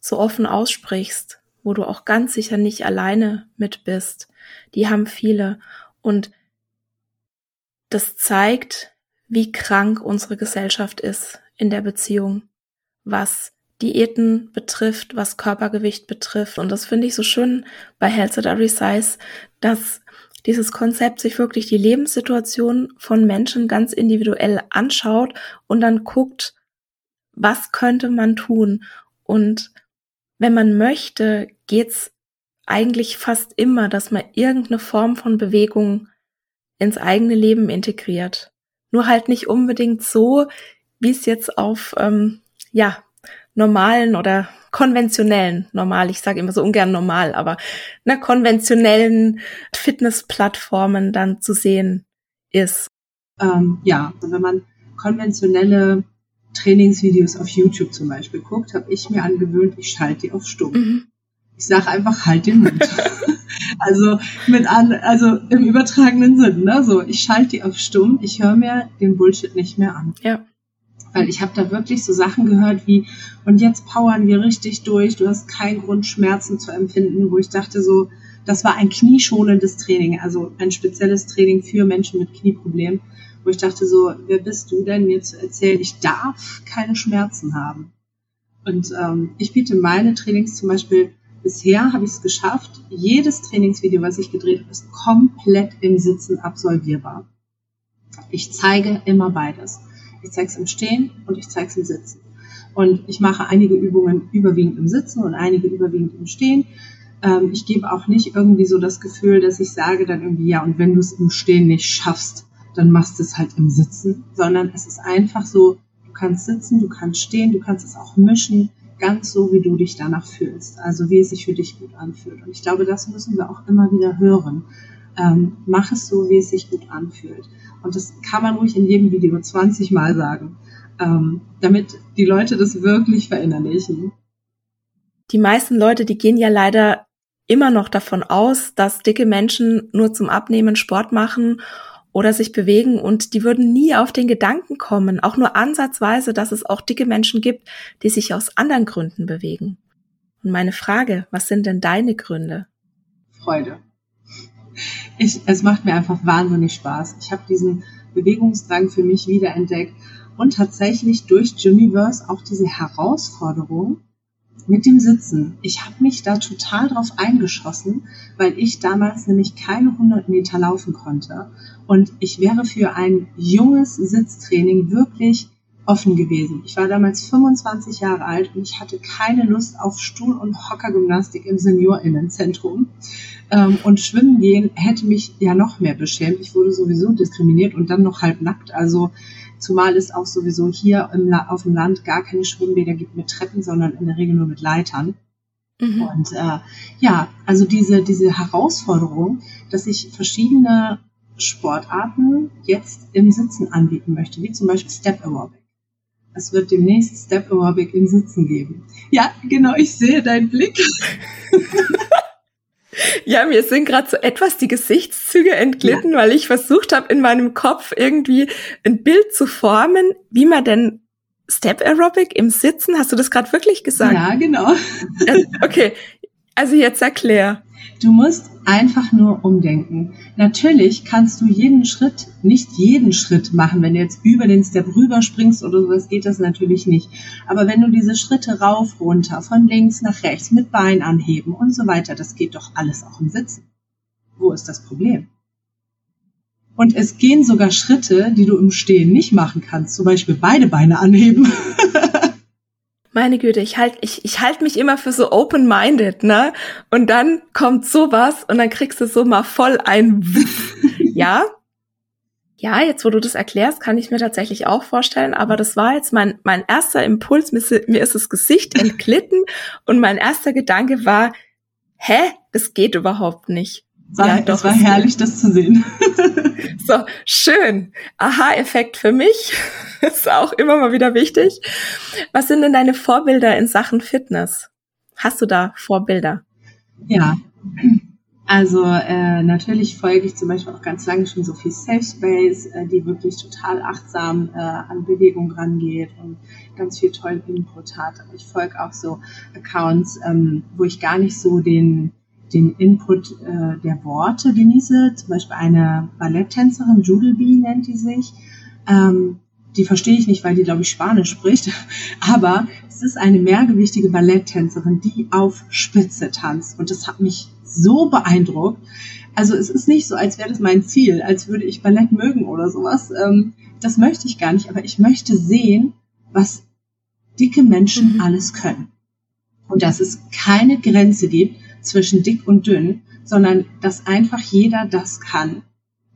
so offen aussprichst, wo du auch ganz sicher nicht alleine mit bist, die haben viele. Und das zeigt, wie krank unsere Gesellschaft ist in der Beziehung, was Diäten betrifft, was Körpergewicht betrifft. Und das finde ich so schön bei Health at Every Size, dass dieses Konzept sich wirklich die Lebenssituation von Menschen ganz individuell anschaut und dann guckt, was könnte man tun? Und wenn man möchte, geht's eigentlich fast immer, dass man irgendeine Form von Bewegung ins eigene Leben integriert. Nur halt nicht unbedingt so, wie es jetzt auf ähm, ja normalen oder konventionellen, normal, ich sage immer so ungern normal, aber ne, konventionellen Fitnessplattformen dann zu sehen ist. Ähm, ja, und wenn man konventionelle Trainingsvideos auf YouTube zum Beispiel guckt, habe ich mir angewöhnt, ich schalte die auf stumm. Mhm. Ich sage einfach, halt den Mund. Also mit an, also im übertragenen Sinn, ne? So, ich schalte die auf stumm, ich höre mir den Bullshit nicht mehr an. Ja. Weil ich habe da wirklich so Sachen gehört wie, und jetzt powern wir richtig durch, du hast keinen Grund, Schmerzen zu empfinden, wo ich dachte so, das war ein knieschonendes Training, also ein spezielles Training für Menschen mit Knieproblemen, wo ich dachte so, wer bist du denn, mir zu erzählen, ich darf keine Schmerzen haben. Und ähm, ich biete meine Trainings zum Beispiel bisher habe ich es geschafft, jedes Trainingsvideo, was ich gedreht habe, ist komplett im Sitzen absolvierbar. Ich zeige immer beides. Ich zeige es im Stehen und ich zeige es im Sitzen. Und ich mache einige Übungen überwiegend im Sitzen und einige überwiegend im Stehen. Ähm, ich gebe auch nicht irgendwie so das Gefühl, dass ich sage dann irgendwie, ja, und wenn du es im Stehen nicht schaffst, dann machst du es halt im Sitzen, sondern es ist einfach so, du kannst sitzen, du kannst stehen, du kannst es auch mischen ganz so, wie du dich danach fühlst. Also wie es sich für dich gut anfühlt. Und ich glaube, das müssen wir auch immer wieder hören. Ähm, mach es so, wie es sich gut anfühlt. Und das kann man ruhig in jedem Video 20 Mal sagen, ähm, damit die Leute das wirklich verinnerlichen. Die meisten Leute, die gehen ja leider immer noch davon aus, dass dicke Menschen nur zum Abnehmen Sport machen oder sich bewegen und die würden nie auf den Gedanken kommen, auch nur ansatzweise, dass es auch dicke Menschen gibt, die sich aus anderen Gründen bewegen. Und meine Frage, was sind denn deine Gründe? Freude. Ich, es macht mir einfach wahnsinnig Spaß. Ich habe diesen Bewegungsdrang für mich wiederentdeckt und tatsächlich durch Jimmyverse auch diese Herausforderung, mit dem Sitzen. Ich habe mich da total drauf eingeschossen, weil ich damals nämlich keine 100 Meter laufen konnte. Und ich wäre für ein junges Sitztraining wirklich offen gewesen. Ich war damals 25 Jahre alt und ich hatte keine Lust auf Stuhl- und Hockergymnastik im Seniorinnenzentrum. Ähm, und Schwimmen gehen hätte mich ja noch mehr beschämt. Ich wurde sowieso diskriminiert und dann noch halb nackt. Also Zumal es auch sowieso hier im, auf dem Land gar keine Schwimmbäder gibt mit Treppen, sondern in der Regel nur mit Leitern. Mhm. Und äh, ja, also diese, diese Herausforderung, dass ich verschiedene Sportarten jetzt im Sitzen anbieten möchte, wie zum Beispiel Step Aerobic. Es wird demnächst Step Aerobic im Sitzen geben. Ja, genau, ich sehe deinen Blick. Ja, mir sind gerade so etwas die Gesichtszüge entglitten, ja. weil ich versucht habe, in meinem Kopf irgendwie ein Bild zu formen, wie man denn Step Aerobic im Sitzen, hast du das gerade wirklich gesagt? Ja, genau. Okay, also jetzt erklär. Du musst einfach nur umdenken. Natürlich kannst du jeden Schritt, nicht jeden Schritt machen. Wenn du jetzt über den Step rüber springst oder sowas, geht das natürlich nicht. Aber wenn du diese Schritte rauf, runter, von links nach rechts, mit Bein anheben und so weiter, das geht doch alles auch im Sitzen. Wo ist das Problem? Und es gehen sogar Schritte, die du im Stehen nicht machen kannst, zum Beispiel beide Beine anheben. Meine Güte, ich halt, ich, ich halt mich immer für so open-minded, ne? Und dann kommt sowas und dann kriegst du so mal voll ein, ja? Ja, jetzt wo du das erklärst, kann ich mir tatsächlich auch vorstellen, aber das war jetzt mein, mein erster Impuls, mir, ist das Gesicht entglitten und mein erster Gedanke war, hä, das geht überhaupt nicht. War, ja, doch, es war herrlich, das zu sehen. so, schön. Aha-Effekt für mich. ist auch immer mal wieder wichtig. Was sind denn deine Vorbilder in Sachen Fitness? Hast du da Vorbilder? Ja, also äh, natürlich folge ich zum Beispiel auch ganz lange schon Sophie Safe Space, äh, die wirklich total achtsam äh, an Bewegung rangeht und ganz viel tollen Input hat. Aber ich folge auch so Accounts, ähm, wo ich gar nicht so den den Input äh, der Worte genieße. Zum Beispiel eine Balletttänzerin, Judel nennt die sich. Ähm, die verstehe ich nicht, weil die, glaube ich, Spanisch spricht. Aber es ist eine mehrgewichtige Balletttänzerin, die auf Spitze tanzt. Und das hat mich so beeindruckt. Also es ist nicht so, als wäre das mein Ziel, als würde ich Ballett mögen oder sowas. Ähm, das möchte ich gar nicht. Aber ich möchte sehen, was dicke Menschen mhm. alles können. Und dass es keine Grenze gibt zwischen dick und dünn, sondern dass einfach jeder das kann,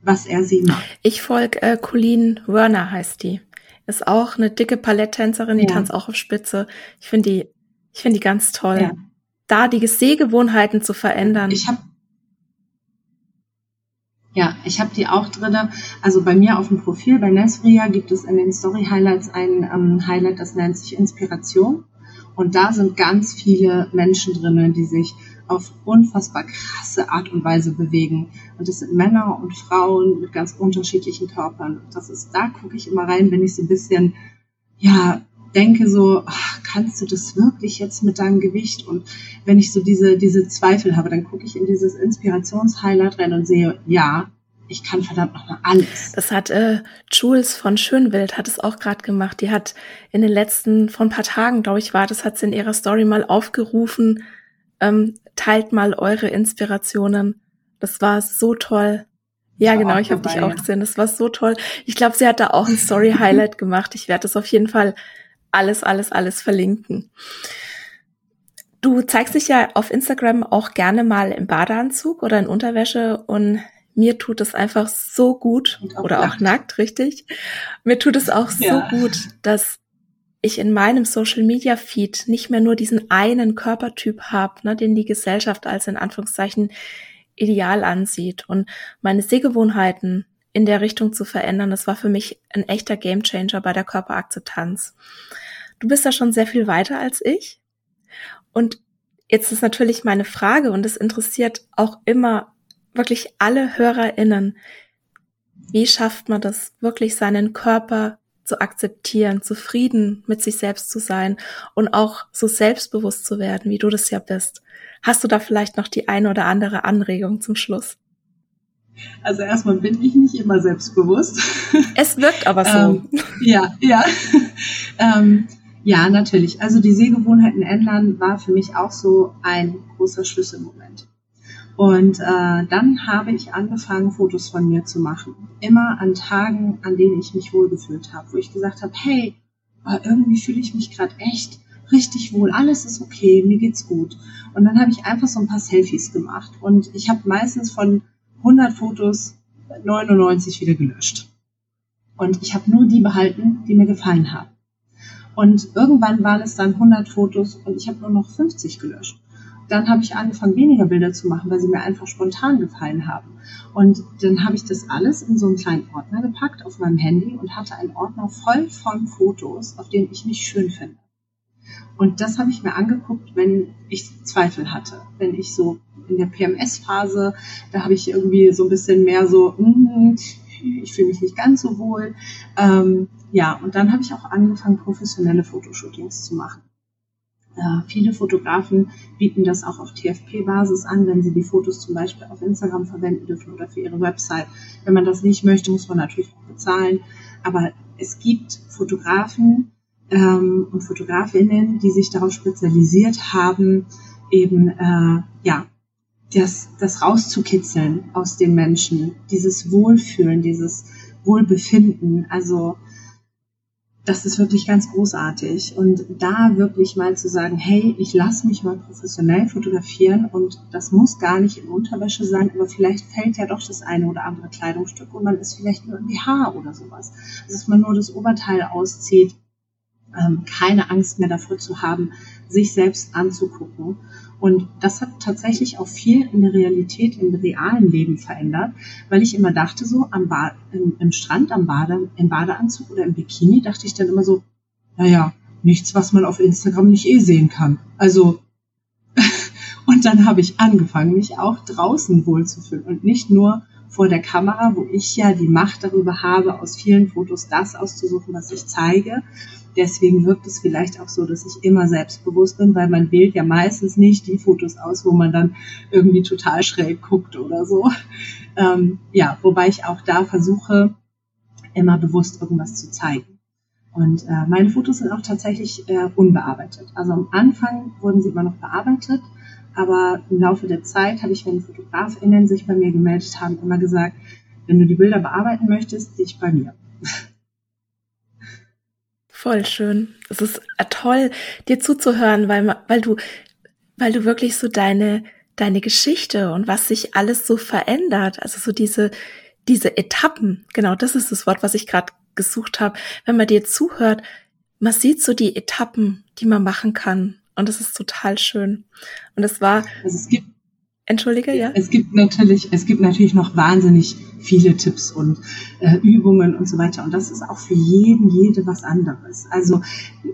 was er sie macht. Ich folge äh, Colleen Werner heißt die. Ist auch eine dicke Paletttänzerin, die ja. tanzt auch auf Spitze. Ich finde die, ich finde die ganz toll. Ja. Da die Sehgewohnheiten zu verändern. Ich habe ja, ich habe die auch drinne. Also bei mir auf dem Profil bei Nesria gibt es in den Story Highlights ein ähm, Highlight, das nennt sich Inspiration. Und da sind ganz viele Menschen drinnen, die sich auf unfassbar krasse Art und Weise bewegen. Und das sind Männer und Frauen mit ganz unterschiedlichen Körpern. Das ist, da gucke ich immer rein, wenn ich so ein bisschen, ja, denke so, ach, kannst du das wirklich jetzt mit deinem Gewicht? Und wenn ich so diese, diese Zweifel habe, dann gucke ich in dieses Inspirationshighlight rein und sehe, ja, ich kann verdammt noch mal alles. Das hat äh, Jules von Schönwild hat es auch gerade gemacht. Die hat in den letzten, vor ein paar Tagen, glaube ich, war das, hat sie in ihrer Story mal aufgerufen, ähm, teilt mal eure Inspirationen. Das war so toll. Ja, ich genau, ich habe dich auch gesehen. Das war so toll. Ich glaube, sie hat da auch ein Story-Highlight gemacht. Ich werde das auf jeden Fall alles, alles, alles verlinken. Du zeigst dich ja auf Instagram auch gerne mal im Badeanzug oder in Unterwäsche und mir tut es einfach so gut auch oder nackt. auch nackt, richtig. Mir tut es auch ja. so gut, dass ich in meinem Social Media Feed nicht mehr nur diesen einen Körpertyp habe, ne, den die Gesellschaft als in Anführungszeichen ideal ansieht und meine Sehgewohnheiten in der Richtung zu verändern, das war für mich ein echter Gamechanger bei der Körperakzeptanz. Du bist da schon sehr viel weiter als ich. Und jetzt ist natürlich meine Frage und es interessiert auch immer wirklich alle HörerInnen. Wie schafft man das, wirklich seinen Körper zu akzeptieren, zufrieden mit sich selbst zu sein und auch so selbstbewusst zu werden, wie du das ja bist. Hast du da vielleicht noch die eine oder andere Anregung zum Schluss? Also erstmal bin ich nicht immer selbstbewusst. Es wirkt aber so. ähm, ja, ja. ähm, ja, natürlich. Also die Sehgewohnheiten ändern war für mich auch so ein großer Schlüsselmoment. Und äh, dann habe ich angefangen, Fotos von mir zu machen. Immer an Tagen, an denen ich mich wohlgefühlt habe, wo ich gesagt habe, hey, oh, irgendwie fühle ich mich gerade echt richtig wohl, alles ist okay, mir geht's gut. Und dann habe ich einfach so ein paar Selfies gemacht. Und ich habe meistens von 100 Fotos 99 wieder gelöscht. Und ich habe nur die behalten, die mir gefallen haben. Und irgendwann waren es dann 100 Fotos und ich habe nur noch 50 gelöscht dann habe ich angefangen, weniger Bilder zu machen, weil sie mir einfach spontan gefallen haben. Und dann habe ich das alles in so einen kleinen Ordner gepackt auf meinem Handy und hatte einen Ordner voll von Fotos, auf denen ich mich schön finde. Und das habe ich mir angeguckt, wenn ich Zweifel hatte, wenn ich so in der PMS-Phase, da habe ich irgendwie so ein bisschen mehr so, mm, ich fühle mich nicht ganz so wohl. Ähm, ja, und dann habe ich auch angefangen, professionelle Fotoshootings zu machen. Äh, viele Fotografen bieten das auch auf TFP-Basis an, wenn sie die Fotos zum Beispiel auf Instagram verwenden dürfen oder für ihre Website. Wenn man das nicht möchte, muss man natürlich auch bezahlen. Aber es gibt Fotografen ähm, und Fotografinnen, die sich darauf spezialisiert haben, eben äh, ja das, das rauszukitzeln aus den Menschen, dieses Wohlfühlen, dieses Wohlbefinden. Also das ist wirklich ganz großartig. Und da wirklich mal zu sagen, hey, ich lasse mich mal professionell fotografieren und das muss gar nicht in Unterwäsche sein, aber vielleicht fällt ja doch das eine oder andere Kleidungsstück und man ist vielleicht nur im BH oder sowas. Also, dass man nur das Oberteil auszieht, ähm, keine Angst mehr davor zu haben, sich selbst anzugucken und das hat tatsächlich auch viel in der Realität, im realen Leben verändert, weil ich immer dachte so, am ba im, im Strand, am Bade, im Badeanzug oder im Bikini, dachte ich dann immer so, naja, nichts, was man auf Instagram nicht eh sehen kann. Also, und dann habe ich angefangen, mich auch draußen wohlzufühlen und nicht nur vor der Kamera, wo ich ja die Macht darüber habe, aus vielen Fotos das auszusuchen, was ich zeige, deswegen wirkt es vielleicht auch so, dass ich immer selbstbewusst bin, weil man wählt ja meistens nicht die Fotos aus, wo man dann irgendwie total schräg guckt oder so. Ähm, ja, wobei ich auch da versuche, immer bewusst irgendwas zu zeigen. Und äh, meine Fotos sind auch tatsächlich äh, unbearbeitet. Also am Anfang wurden sie immer noch bearbeitet, aber im Laufe der Zeit habe ich, wenn FotografInnen sich bei mir gemeldet haben, immer gesagt, wenn du die Bilder bearbeiten möchtest, dich bei mir. Voll schön. Es ist äh, toll, dir zuzuhören, weil, weil du, weil du wirklich so deine, deine Geschichte und was sich alles so verändert, also so diese, diese Etappen, genau das ist das Wort, was ich gerade gesucht habe. Wenn man dir zuhört, man sieht so die Etappen, die man machen kann. Und das ist total schön. Und es war. Also es gibt Entschuldige, ja. Es gibt natürlich, es gibt natürlich noch wahnsinnig viele Tipps und äh, Übungen und so weiter. Und das ist auch für jeden, jede was anderes. Also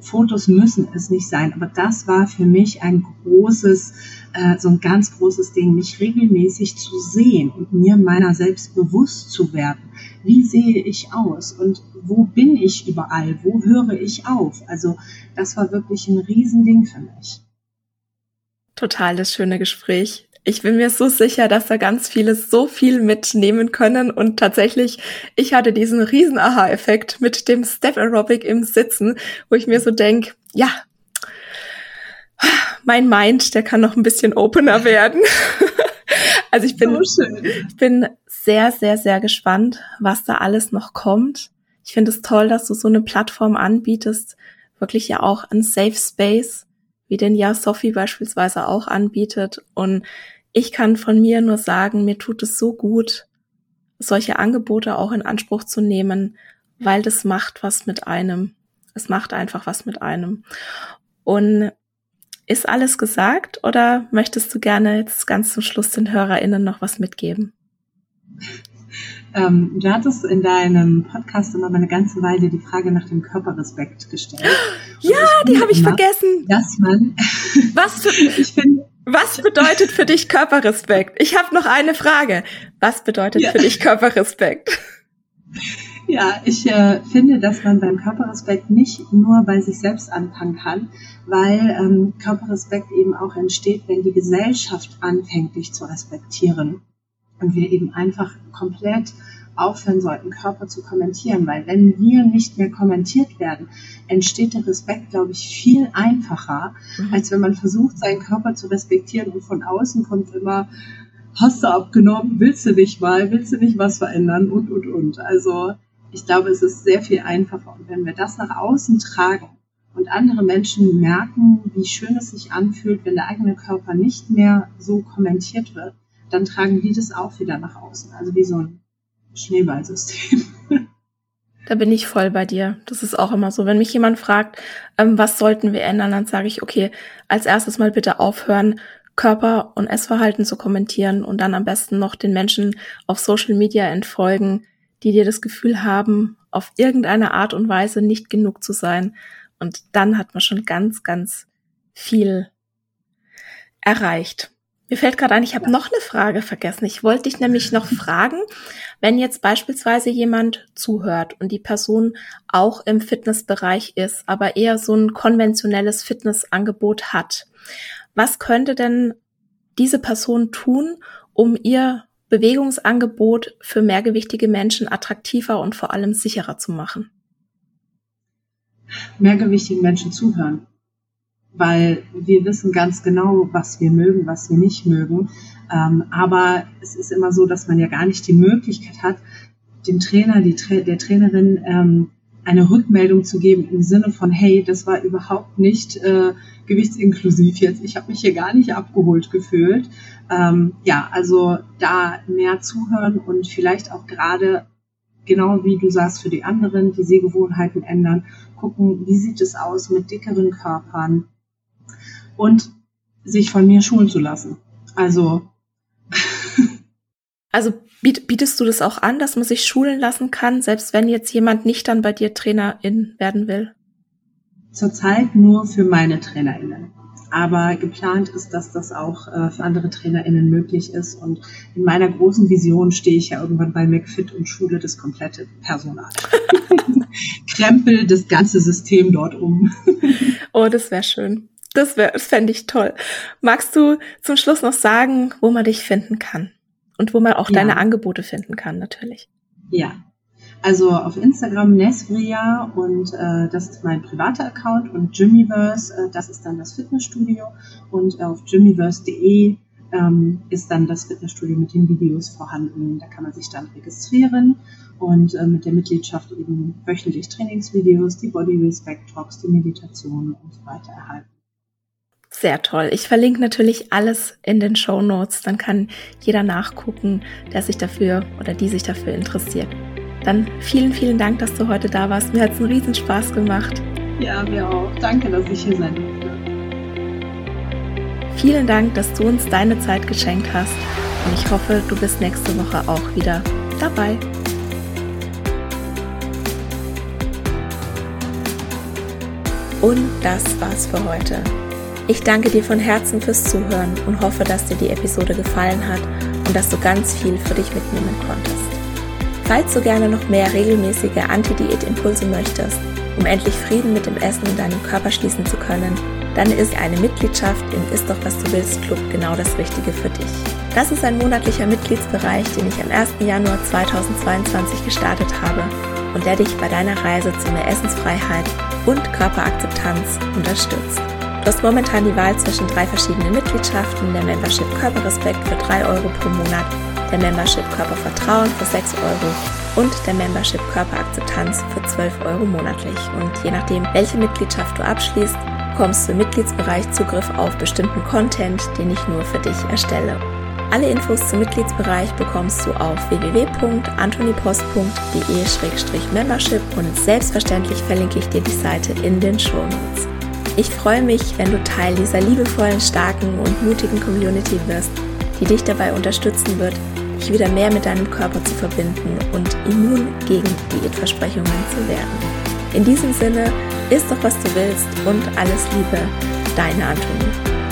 Fotos müssen es nicht sein, aber das war für mich ein großes, äh, so ein ganz großes Ding, mich regelmäßig zu sehen und mir meiner selbst bewusst zu werden. Wie sehe ich aus und wo bin ich überall? Wo höre ich auf? Also das war wirklich ein Riesending für mich. Total das schöne Gespräch ich bin mir so sicher, dass da ganz viele so viel mitnehmen können und tatsächlich, ich hatte diesen riesen Aha-Effekt mit dem Step Aerobic im Sitzen, wo ich mir so denk, ja, mein Mind, der kann noch ein bisschen opener werden. also ich bin, so ich bin sehr, sehr, sehr gespannt, was da alles noch kommt. Ich finde es toll, dass du so eine Plattform anbietest, wirklich ja auch ein Safe Space, wie den ja Sophie beispielsweise auch anbietet. Und ich kann von mir nur sagen, mir tut es so gut, solche Angebote auch in Anspruch zu nehmen, weil das macht was mit einem. Es macht einfach was mit einem. Und ist alles gesagt oder möchtest du gerne jetzt ganz zum Schluss den HörerInnen noch was mitgeben? Ähm, du hattest in deinem Podcast immer eine ganze Weile die Frage nach dem Körperrespekt gestellt. Ja, die habe ich immer, vergessen. Dass man, was für, ich finde, was bedeutet für dich Körperrespekt? Ich habe noch eine Frage. Was bedeutet ja. für dich Körperrespekt? Ja, ich äh, finde, dass man beim Körperrespekt nicht nur bei sich selbst anfangen kann, weil ähm, Körperrespekt eben auch entsteht, wenn die Gesellschaft anfängt, dich zu respektieren. Und wir eben einfach komplett aufhören sollten, Körper zu kommentieren, weil wenn wir nicht mehr kommentiert werden, entsteht der Respekt, glaube ich, viel einfacher, mhm. als wenn man versucht, seinen Körper zu respektieren und von außen kommt immer, hast du abgenommen, willst du nicht mal, willst du nicht was verändern und, und, und. Also ich glaube, es ist sehr viel einfacher. Und wenn wir das nach außen tragen und andere Menschen merken, wie schön es sich anfühlt, wenn der eigene Körper nicht mehr so kommentiert wird, dann tragen die das auch wieder nach außen. Also wie so ein Schneeballsystem. Da bin ich voll bei dir. Das ist auch immer so. Wenn mich jemand fragt, ähm, was sollten wir ändern, dann sage ich, okay, als erstes mal bitte aufhören, Körper- und Essverhalten zu kommentieren und dann am besten noch den Menschen auf Social Media entfolgen, die dir das Gefühl haben, auf irgendeine Art und Weise nicht genug zu sein. Und dann hat man schon ganz, ganz viel erreicht. Mir fällt gerade ein, ich habe noch eine Frage vergessen. Ich wollte dich nämlich noch fragen, wenn jetzt beispielsweise jemand zuhört und die Person auch im Fitnessbereich ist, aber eher so ein konventionelles Fitnessangebot hat. Was könnte denn diese Person tun, um ihr Bewegungsangebot für mehrgewichtige Menschen attraktiver und vor allem sicherer zu machen? Mehrgewichtigen Menschen zuhören weil wir wissen ganz genau, was wir mögen, was wir nicht mögen. Ähm, aber es ist immer so, dass man ja gar nicht die Möglichkeit hat, dem Trainer, die Tra der Trainerin ähm, eine Rückmeldung zu geben im Sinne von, hey, das war überhaupt nicht äh, gewichtsinklusiv jetzt. Ich habe mich hier gar nicht abgeholt gefühlt. Ähm, ja, also da mehr zuhören und vielleicht auch gerade genau wie du sagst, für die anderen die Sehgewohnheiten ändern, gucken, wie sieht es aus mit dickeren Körpern und sich von mir schulen zu lassen. Also also bietest du das auch an, dass man sich schulen lassen kann, selbst wenn jetzt jemand nicht dann bei dir Trainerin werden will? Zurzeit nur für meine Trainerinnen. Aber geplant ist, dass das auch äh, für andere TrainerInnen möglich ist. Und in meiner großen Vision stehe ich ja irgendwann bei McFit und schule das komplette Personal. Krempel das ganze System dort um. oh, das wäre schön. Das, wär, das fände ich toll. Magst du zum Schluss noch sagen, wo man dich finden kann? Und wo man auch ja. deine Angebote finden kann, natürlich. Ja. Also auf Instagram Nesvria und äh, das ist mein privater Account und Jimmyverse, äh, das ist dann das Fitnessstudio und äh, auf jimmyverse.de ähm, ist dann das Fitnessstudio mit den Videos vorhanden. Da kann man sich dann registrieren und äh, mit der Mitgliedschaft eben wöchentlich Trainingsvideos, die Body Respect Talks, die Meditationen und so weiter erhalten. Sehr toll. Ich verlinke natürlich alles in den Show Notes. Dann kann jeder nachgucken, der sich dafür oder die sich dafür interessiert. Dann vielen, vielen Dank, dass du heute da warst. Mir hat es einen riesen Spaß gemacht. Ja, mir auch. Danke, dass ich hier sein durfte. Vielen Dank, dass du uns deine Zeit geschenkt hast. Und ich hoffe, du bist nächste Woche auch wieder dabei. Und das war's für heute. Ich danke dir von Herzen fürs Zuhören und hoffe, dass dir die Episode gefallen hat und dass du ganz viel für dich mitnehmen konntest. Falls du gerne noch mehr regelmäßige Anti-Diät-Impulse möchtest, um endlich Frieden mit dem Essen in deinem Körper schließen zu können, dann ist eine Mitgliedschaft im Ist doch was du willst Club genau das Richtige für dich. Das ist ein monatlicher Mitgliedsbereich, den ich am 1. Januar 2022 gestartet habe und der dich bei deiner Reise zu mehr Essensfreiheit und Körperakzeptanz unterstützt. Du hast momentan die Wahl zwischen drei verschiedenen Mitgliedschaften, der Membership Körperrespekt für 3 Euro pro Monat, der Membership Körpervertrauen für 6 Euro und der Membership Körperakzeptanz für 12 Euro monatlich. Und je nachdem, welche Mitgliedschaft du abschließt, bekommst du im Mitgliedsbereich Zugriff auf bestimmten Content, den ich nur für dich erstelle. Alle Infos zum Mitgliedsbereich bekommst du auf www.antonipost.de-membership und selbstverständlich verlinke ich dir die Seite in den Show Notes. Ich freue mich, wenn du Teil dieser liebevollen, starken und mutigen Community wirst, die dich dabei unterstützen wird, dich wieder mehr mit deinem Körper zu verbinden und immun gegen Diätversprechungen zu werden. In diesem Sinne, isst doch was du willst und alles Liebe, deine Antonie.